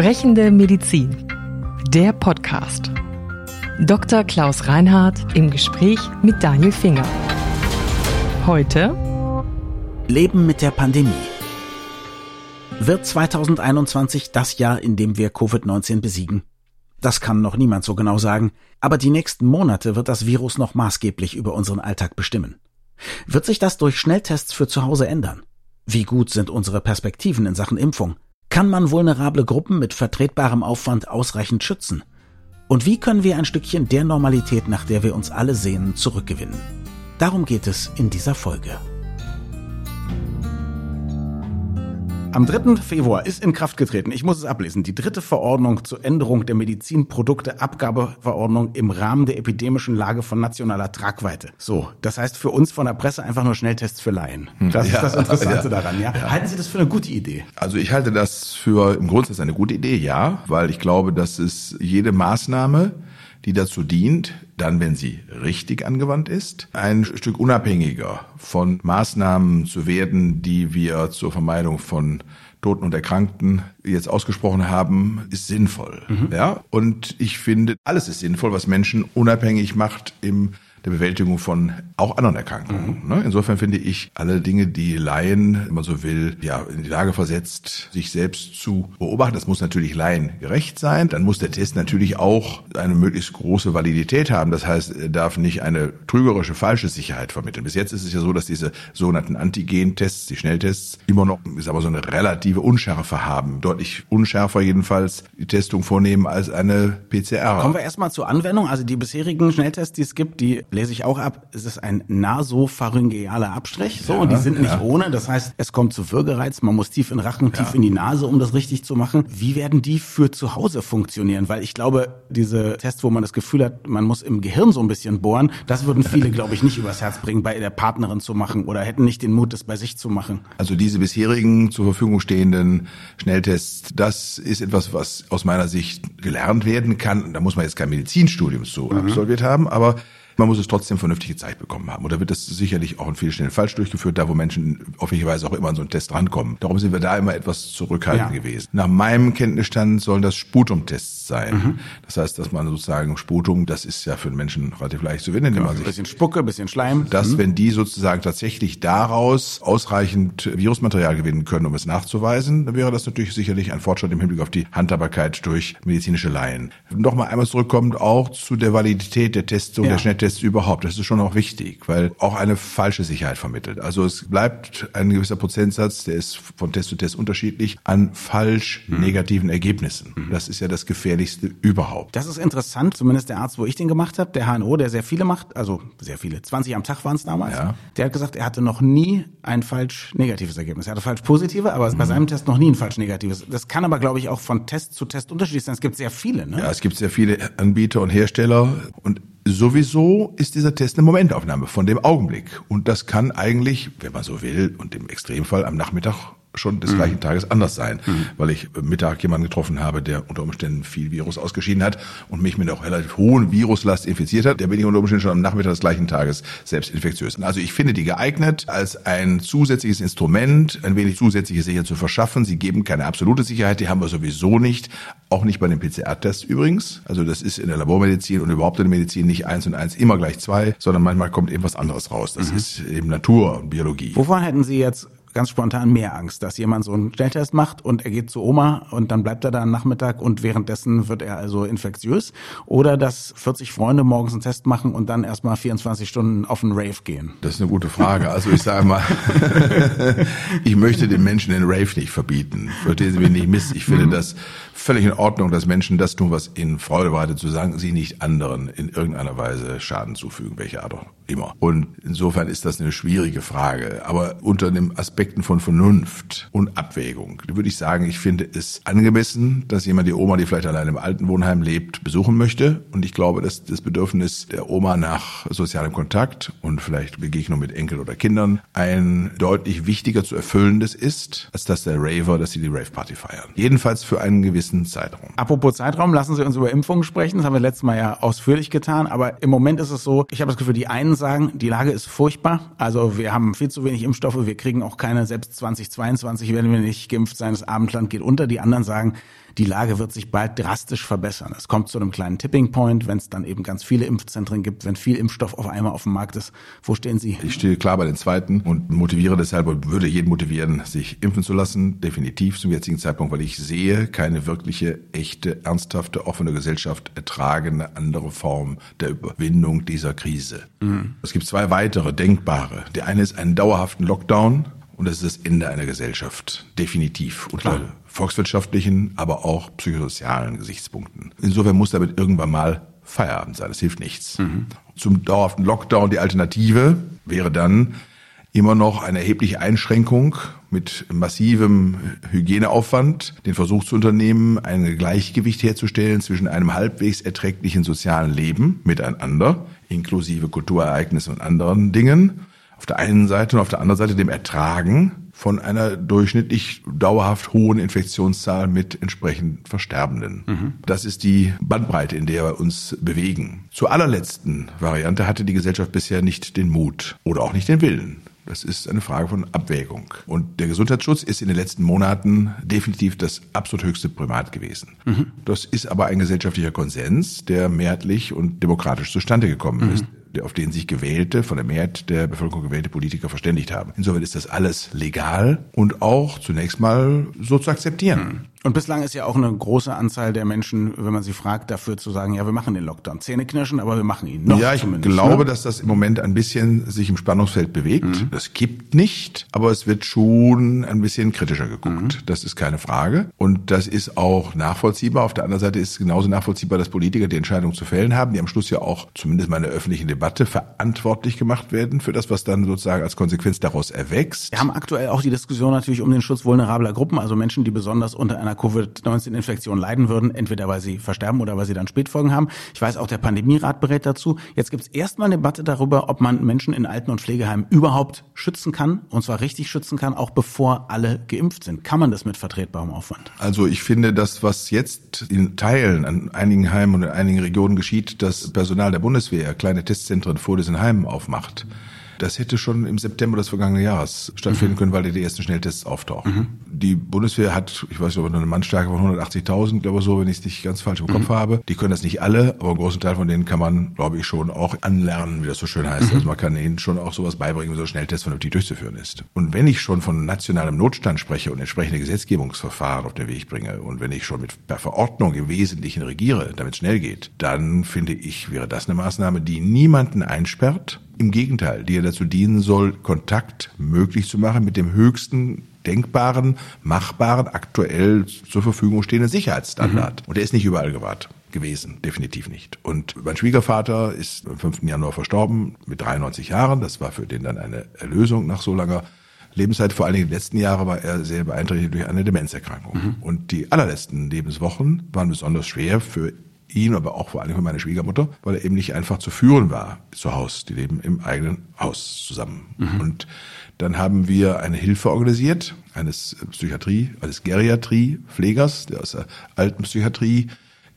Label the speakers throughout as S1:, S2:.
S1: Sprechende Medizin. Der Podcast. Dr. Klaus Reinhardt im Gespräch mit Daniel Finger. Heute
S2: Leben mit der Pandemie. Wird 2021 das Jahr, in dem wir Covid-19 besiegen? Das kann noch niemand so genau sagen, aber die nächsten Monate wird das Virus noch maßgeblich über unseren Alltag bestimmen. Wird sich das durch Schnelltests für zu Hause ändern? Wie gut sind unsere Perspektiven in Sachen Impfung? Kann man vulnerable Gruppen mit vertretbarem Aufwand ausreichend schützen? Und wie können wir ein Stückchen der Normalität, nach der wir uns alle sehnen, zurückgewinnen? Darum geht es in dieser Folge. Am 3. Februar ist in Kraft getreten, ich muss es ablesen, die dritte Verordnung zur Änderung der Medizinprodukteabgabeverordnung im Rahmen der epidemischen Lage von nationaler Tragweite. So, das heißt für uns von der Presse einfach nur Schnelltests für Laien. Das ja, ist das Interessante ja. daran. Ja? ja? Halten Sie das für eine gute Idee?
S3: Also ich halte das für im Grundsatz eine gute Idee, ja, weil ich glaube, dass es jede Maßnahme, die dazu dient, dann, wenn sie richtig angewandt ist, ein Stück unabhängiger von Maßnahmen zu werden, die wir zur Vermeidung von Toten und Erkrankten jetzt ausgesprochen haben, ist sinnvoll. Mhm. Ja, und ich finde, alles ist sinnvoll, was Menschen unabhängig macht im der Bewältigung von auch anderen Erkrankungen. Mhm. Insofern finde ich alle Dinge, die Laien, wenn man so will, ja, in die Lage versetzt, sich selbst zu beobachten. Das muss natürlich Laien gerecht sein. Dann muss der Test natürlich auch eine möglichst große Validität haben. Das heißt, er darf nicht eine trügerische, falsche Sicherheit vermitteln. Bis jetzt ist es ja so, dass diese sogenannten Antigen-Tests, die Schnelltests, immer noch, ist aber so eine relative Unschärfe haben. Deutlich unschärfer jedenfalls die Testung vornehmen als eine PCR.
S2: Kommen wir erstmal zur Anwendung. Also die bisherigen Schnelltests, die es gibt, die lese ich auch ab, es ist ein nasopharyngealer Abstrich. So, ja, und die sind nicht ja. ohne. Das heißt, es kommt zu Würgereiz, man muss tief in Rachen, ja. tief in die Nase, um das richtig zu machen. Wie werden die für zu Hause funktionieren? Weil ich glaube, diese Tests, wo man das Gefühl hat, man muss im Gehirn so ein bisschen bohren, das würden viele, glaube ich, nicht übers Herz bringen, bei der Partnerin zu machen oder hätten nicht den Mut, das bei sich zu machen.
S3: Also diese bisherigen zur Verfügung stehenden Schnelltests, das ist etwas, was aus meiner Sicht gelernt werden kann. Da muss man jetzt kein Medizinstudium zu mhm. absolviert haben, aber man muss es trotzdem vernünftige Zeit bekommen haben. Oder wird das sicherlich auch in vielen Stellen falsch durchgeführt, da wo Menschen auf welche Weise auch immer an so einen Test rankommen. Darum sind wir da immer etwas zurückhaltend ja. gewesen. Nach meinem Kenntnisstand sollen das Sputumtests sein. Mhm. Das heißt, dass man sozusagen Sputum, das ist ja für den Menschen relativ leicht zu finden,
S2: indem man sich... Ein bisschen Spucke, ein bisschen Schleim.
S3: Dass, mhm. wenn die sozusagen tatsächlich daraus ausreichend Virusmaterial gewinnen können, um es nachzuweisen, dann wäre das natürlich sicherlich ein Fortschritt im Hinblick auf die Handhabbarkeit durch medizinische Laien. Nochmal einmal zurückkommend auch zu der Validität der Testung, ja. der Schnelltests Tests überhaupt. Das ist schon auch wichtig, weil auch eine falsche Sicherheit vermittelt. Also es bleibt ein gewisser Prozentsatz, der ist von Test zu Test unterschiedlich, an falsch mhm. negativen Ergebnissen. Mhm. Das ist ja das Gefährlichste überhaupt.
S2: Das ist interessant, zumindest der Arzt, wo ich den gemacht habe, der HNO, der sehr viele macht, also sehr viele, 20 am Tag waren es damals, ja. der hat gesagt, er hatte noch nie ein falsch negatives Ergebnis. Er hatte falsch positive, aber mhm. bei seinem Test noch nie ein falsch negatives. Das kann aber, glaube ich, auch von Test zu Test unterschiedlich sein. Es gibt sehr viele. Ne?
S3: Ja, es gibt sehr viele Anbieter und Hersteller und Sowieso ist dieser Test eine Momentaufnahme von dem Augenblick. Und das kann eigentlich, wenn man so will, und im Extremfall am Nachmittag schon des mhm. gleichen Tages anders sein, mhm. weil ich Mittag jemanden getroffen habe, der unter Umständen viel Virus ausgeschieden hat und mich mit einer relativ hohen Viruslast infiziert hat, der bin ich unter Umständen schon am Nachmittag des gleichen Tages selbst infektiös. Also ich finde die geeignet, als ein zusätzliches Instrument ein wenig zusätzliche Sicherheit zu verschaffen. Sie geben keine absolute Sicherheit, die haben wir sowieso nicht, auch nicht bei dem PCR-Test übrigens. Also das ist in der Labormedizin und überhaupt in der Medizin nicht eins und eins immer gleich zwei, sondern manchmal kommt eben was anderes raus. Das mhm. ist eben Natur und Biologie.
S2: Wovon hätten Sie jetzt ganz spontan mehr Angst, dass jemand so einen Schnelltest macht und er geht zu Oma und dann bleibt er da am Nachmittag und währenddessen wird er also infektiös oder dass 40 Freunde morgens einen Test machen und dann erstmal 24 Stunden auf einen Rave gehen?
S3: Das ist eine gute Frage. Also ich sage mal, ich möchte den Menschen den Rave nicht verbieten. Verstehen Sie mich nicht miss. Ich finde mhm. das völlig in Ordnung, dass Menschen das tun, was ihnen Freude bereitet, zu sagen, sie nicht anderen in irgendeiner Weise Schaden zufügen, welche Art auch immer. Und insofern ist das eine schwierige Frage. Aber unter dem Aspekten von Vernunft und Abwägung würde ich sagen, ich finde es angemessen, dass jemand die Oma, die vielleicht allein im Altenwohnheim lebt, besuchen möchte. Und ich glaube, dass das Bedürfnis der Oma nach sozialem Kontakt und vielleicht Begegnung mit Enkel oder Kindern ein deutlich wichtiger zu erfüllendes ist, als dass der Raver, dass sie die Rave-Party feiern. Jedenfalls für einen gewissen Zeitraum.
S2: Apropos Zeitraum, lassen Sie uns über Impfungen sprechen. Das haben wir letztes Mal ja ausführlich getan. Aber im Moment ist es so, ich habe das Gefühl, die einen sagen, die Lage ist furchtbar. Also wir haben viel zu wenig Impfstoffe, wir kriegen auch keine, selbst 2022 werden wir nicht geimpft sein, das Abendland geht unter. Die anderen sagen, die Lage wird sich bald drastisch verbessern. Es kommt zu einem kleinen Tipping Point, wenn es dann eben ganz viele Impfzentren gibt, wenn viel Impfstoff auf einmal auf dem Markt ist. Wo stehen Sie?
S3: Ich stehe klar bei den Zweiten und motiviere deshalb und würde jeden motivieren, sich impfen zu lassen. Definitiv zum jetzigen Zeitpunkt, weil ich sehe keine wirkliche, echte, ernsthafte, offene Gesellschaft ertragende andere Form der Überwindung dieser Krise. Mhm. Es gibt zwei weitere denkbare. Der eine ist einen dauerhaften Lockdown und das ist das Ende einer Gesellschaft. Definitiv. Unter volkswirtschaftlichen, aber auch psychosozialen Gesichtspunkten. Insofern muss damit irgendwann mal Feierabend sein. Das hilft nichts. Mhm. Zum dauerhaften Lockdown die Alternative wäre dann immer noch eine erhebliche Einschränkung mit massivem Hygieneaufwand, den Versuch zu unternehmen, ein Gleichgewicht herzustellen zwischen einem halbwegs erträglichen sozialen Leben miteinander, inklusive Kulturereignissen und anderen Dingen, auf der einen Seite und auf der anderen Seite dem Ertragen von einer durchschnittlich dauerhaft hohen Infektionszahl mit entsprechend Versterbenden. Mhm. Das ist die Bandbreite, in der wir uns bewegen. Zur allerletzten Variante hatte die Gesellschaft bisher nicht den Mut oder auch nicht den Willen. Das ist eine Frage von Abwägung. Und der Gesundheitsschutz ist in den letzten Monaten definitiv das absolut höchste Primat gewesen. Mhm. Das ist aber ein gesellschaftlicher Konsens, der mehrheitlich und demokratisch zustande gekommen mhm. ist auf den sich gewählte, von der Mehrheit der Bevölkerung gewählte Politiker verständigt haben. Insofern ist das alles legal und auch zunächst mal so zu akzeptieren.
S2: Und bislang ist ja auch eine große Anzahl der Menschen, wenn man sie fragt, dafür zu sagen, ja, wir machen den Lockdown. Zähne knirschen, aber wir machen ihn.
S3: Noch ja, ich glaube, ne? dass das im Moment ein bisschen sich im Spannungsfeld bewegt. Mhm. Das gibt nicht, aber es wird schon ein bisschen kritischer geguckt. Mhm. Das ist keine Frage. Und das ist auch nachvollziehbar. Auf der anderen Seite ist es genauso nachvollziehbar, dass Politiker die Entscheidung zu fällen haben, die am Schluss ja auch zumindest mal in der öffentlichen Debatte verantwortlich gemacht werden für das, was dann sozusagen als Konsequenz daraus erwächst.
S2: Wir haben aktuell auch die Diskussion natürlich um den Schutz vulnerabler Gruppen, also Menschen, die besonders unter einer einer Covid-19-Infektion leiden würden, entweder weil sie versterben oder weil sie dann Spätfolgen haben. Ich weiß, auch der Pandemierat berät dazu. Jetzt gibt es erstmal eine Debatte darüber, ob man Menschen in Alten- und Pflegeheimen überhaupt schützen kann, und zwar richtig schützen kann, auch bevor alle geimpft sind. Kann man das mit vertretbarem Aufwand?
S3: Also ich finde, das, was jetzt in Teilen an einigen Heimen und in einigen Regionen geschieht, das Personal der Bundeswehr kleine Testzentren vor diesen Heimen aufmacht, das hätte schon im September des vergangenen Jahres stattfinden mhm. können, weil die ersten Schnelltests auftauchen. Mhm. Die Bundeswehr hat, ich weiß nicht, ob eine Mannstärke von 180.000, glaube ich so, wenn ich es nicht ganz falsch im mhm. Kopf habe. Die können das nicht alle, aber einen großen Teil von denen kann man, glaube ich, schon auch anlernen, wie das so schön heißt. Mhm. Also man kann ihnen schon auch sowas beibringen, wie so ein Schnelltest vernünftig durchzuführen ist. Und wenn ich schon von nationalem Notstand spreche und entsprechende Gesetzgebungsverfahren auf den Weg bringe und wenn ich schon mit per Verordnung im Wesentlichen regiere, damit es schnell geht, dann finde ich, wäre das eine Maßnahme, die niemanden einsperrt, im Gegenteil, die ja dazu dienen soll, Kontakt möglich zu machen mit dem höchsten denkbaren, machbaren, aktuell zur Verfügung stehenden Sicherheitsstandard. Mhm. Und der ist nicht überall gewahrt gewesen, definitiv nicht. Und mein Schwiegervater ist am 5. Januar verstorben mit 93 Jahren. Das war für den dann eine Erlösung nach so langer Lebenszeit. Vor allen Dingen in den letzten Jahren war er sehr beeinträchtigt durch eine Demenzerkrankung. Mhm. Und die allerletzten Lebenswochen waren besonders schwer für ihn, aber auch vor allem für meine Schwiegermutter, weil er eben nicht einfach zu führen war zu Hause. Die leben im eigenen Haus zusammen. Mhm. Und dann haben wir eine Hilfe organisiert, eines Psychiatrie, eines Geriatrie-Pflegers, der aus der alten Psychiatrie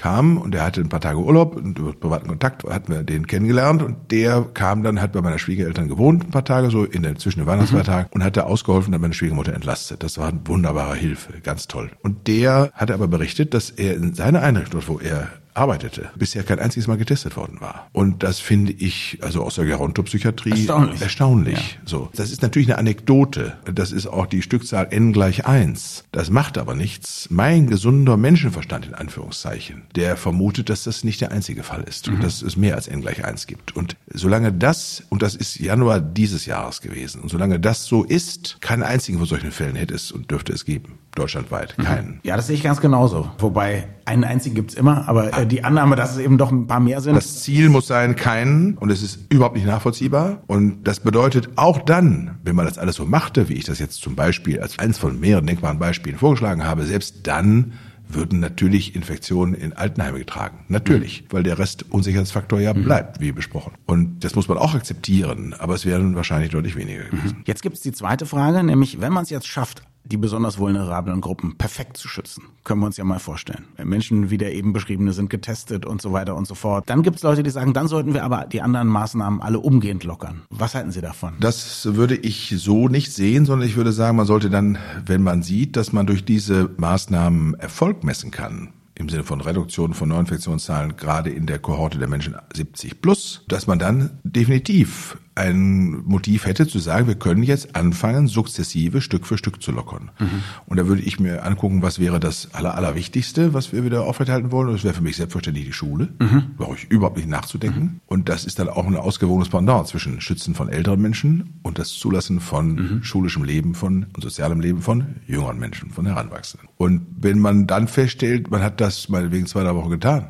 S3: kam und der hatte ein paar Tage Urlaub und über privaten Kontakt hatten wir den kennengelernt und der kam dann, hat bei meiner Schwiegereltern gewohnt ein paar Tage, so in der zwischen den Weihnachtsfeiertagen mhm. und hat da ausgeholfen, hat meine Schwiegermutter entlastet. Das war eine wunderbare Hilfe, ganz toll. Und der hatte aber berichtet, dass er in seiner Einrichtung, wo er arbeitete, bisher kein einziges Mal getestet worden war. Und das finde ich, also aus der Gerontopsychiatrie, erstaunlich. erstaunlich. Ja. So. Das ist natürlich eine Anekdote. Das ist auch die Stückzahl n gleich eins. Das macht aber nichts. Mein gesunder Menschenverstand, in Anführungszeichen, der vermutet, dass das nicht der einzige Fall ist mhm. und dass es mehr als n gleich eins gibt. Und solange das, und das ist Januar dieses Jahres gewesen, und solange das so ist, keinen einzigen von solchen Fällen hätte es und dürfte es geben. Deutschlandweit. Mhm. Keinen.
S2: Ja, das sehe ich ganz genauso. Wobei, einen einzigen gibt's immer, aber äh, die Annahme, dass es eben doch ein paar mehr sind.
S3: Das Ziel muss sein, keinen. Und es ist überhaupt nicht nachvollziehbar. Und das bedeutet auch dann, wenn man das alles so machte, wie ich das jetzt zum Beispiel als eins von mehreren denkbaren Beispielen vorgeschlagen habe, selbst dann würden natürlich Infektionen in Altenheime getragen. Natürlich, mhm. weil der Rest Unsicherheitsfaktor ja mhm. bleibt, wie besprochen. Und das muss man auch akzeptieren, aber es wären wahrscheinlich deutlich weniger gewesen.
S2: Mhm. Jetzt gibt es die zweite Frage, nämlich wenn man es jetzt schafft, die besonders vulnerablen Gruppen perfekt zu schützen. Können wir uns ja mal vorstellen. Menschen wie der eben beschriebene sind getestet und so weiter und so fort. Dann gibt es Leute, die sagen, dann sollten wir aber die anderen Maßnahmen alle umgehend lockern. Was halten Sie davon?
S3: Das würde ich so nicht sehen, sondern ich würde sagen, man sollte dann, wenn man sieht, dass man durch diese Maßnahmen Erfolg messen kann, im Sinne von Reduktion von Neuinfektionszahlen, gerade in der Kohorte der Menschen 70 plus, dass man dann definitiv ein Motiv hätte zu sagen, wir können jetzt anfangen, sukzessive Stück für Stück zu lockern. Mhm. Und da würde ich mir angucken, was wäre das Aller, Allerwichtigste, was wir wieder aufrechterhalten wollen. Und das wäre für mich selbstverständlich die Schule. Mhm. Brauche ich überhaupt nicht nachzudenken. Mhm. Und das ist dann auch ein ausgewogenes Pendant zwischen Schützen von älteren Menschen und das Zulassen von mhm. schulischem Leben von und sozialem Leben von jüngeren Menschen, von Heranwachsenden. Und wenn man dann feststellt, man hat das meinetwegen zwei, drei Wochen getan,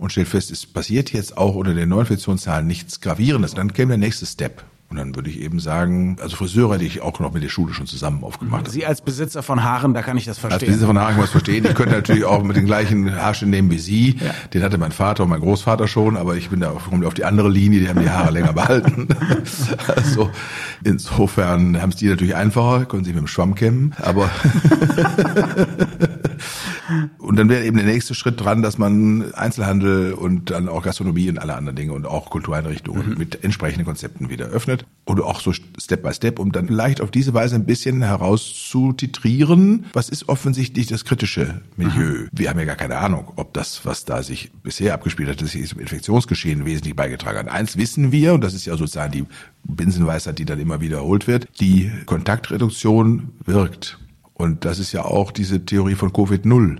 S3: und stellt fest, es passiert jetzt auch unter den Neuinfektionszahlen nichts Gravierendes, dann käme der nächste Step. Und dann würde ich eben sagen, also Friseure, die ich auch noch mit der Schule schon zusammen aufgemacht.
S2: Sie als Besitzer von Haaren, da kann ich das verstehen.
S3: Als Besitzer von Haaren kann man das verstehen. Ich könnte natürlich auch mit den gleichen Haarschnitten nehmen wie Sie. Ja. Den hatte mein Vater und mein Großvater schon, aber ich bin da komme auf die andere Linie, die haben die Haare länger behalten. also insofern haben es die natürlich einfacher, können sie mit dem Schwamm kämmen, aber und dann wäre eben der nächste Schritt dran, dass man Einzelhandel und dann auch Gastronomie und alle anderen Dinge und auch Kultureinrichtungen mhm. mit entsprechenden Konzepten wieder öffnet. Oder auch so Step by Step, um dann vielleicht auf diese Weise ein bisschen herauszutitrieren, was ist offensichtlich das kritische Milieu. Mhm. Wir haben ja gar keine Ahnung, ob das, was da sich bisher abgespielt hat, das sich zum Infektionsgeschehen wesentlich beigetragen hat. Eins wissen wir, und das ist ja sozusagen die Binsenweisheit, die dann immer wiederholt wird, die Kontaktreduktion wirkt. Und das ist ja auch diese Theorie von Covid-0.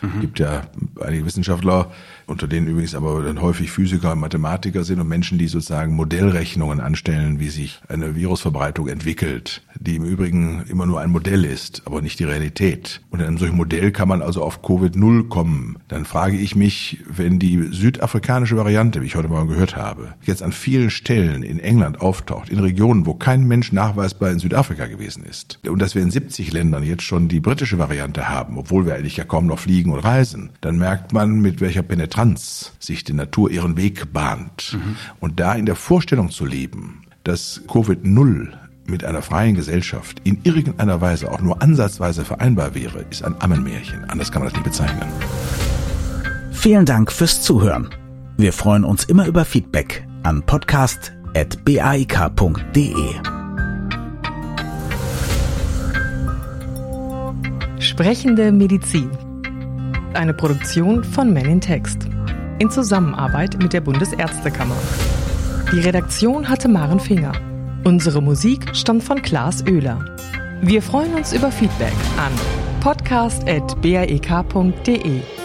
S3: Mhm. gibt ja einige Wissenschaftler, unter denen übrigens aber dann häufig Physiker und Mathematiker sind und Menschen, die sozusagen Modellrechnungen anstellen, wie sich eine Virusverbreitung entwickelt, die im Übrigen immer nur ein Modell ist, aber nicht die Realität. Und in einem solchen Modell kann man also auf Covid-0 kommen. Dann frage ich mich, wenn die südafrikanische Variante, wie ich heute mal gehört habe, jetzt an vielen Stellen in England auftaucht, in Regionen, wo kein Mensch nachweisbar in Südafrika gewesen ist, und dass wir in 70 Ländern jetzt schon die britische Variante haben, obwohl wir eigentlich ja kaum noch fliegen und reisen, dann merkt man, mit welcher Penetranz Trans sich die Natur ihren Weg bahnt. Mhm. Und da in der Vorstellung zu leben, dass Covid-0 mit einer freien Gesellschaft in irgendeiner Weise auch nur ansatzweise vereinbar wäre, ist ein Ammenmärchen. Anders kann man das nicht bezeichnen.
S2: Vielen Dank fürs Zuhören. Wir freuen uns immer über Feedback an podcast.baik.de.
S1: Sprechende Medizin eine Produktion von Men in Text. In Zusammenarbeit mit der Bundesärztekammer. Die Redaktion hatte Maren Finger. Unsere Musik stammt von Klaas Oehler. Wir freuen uns über Feedback an podcast.baek.de.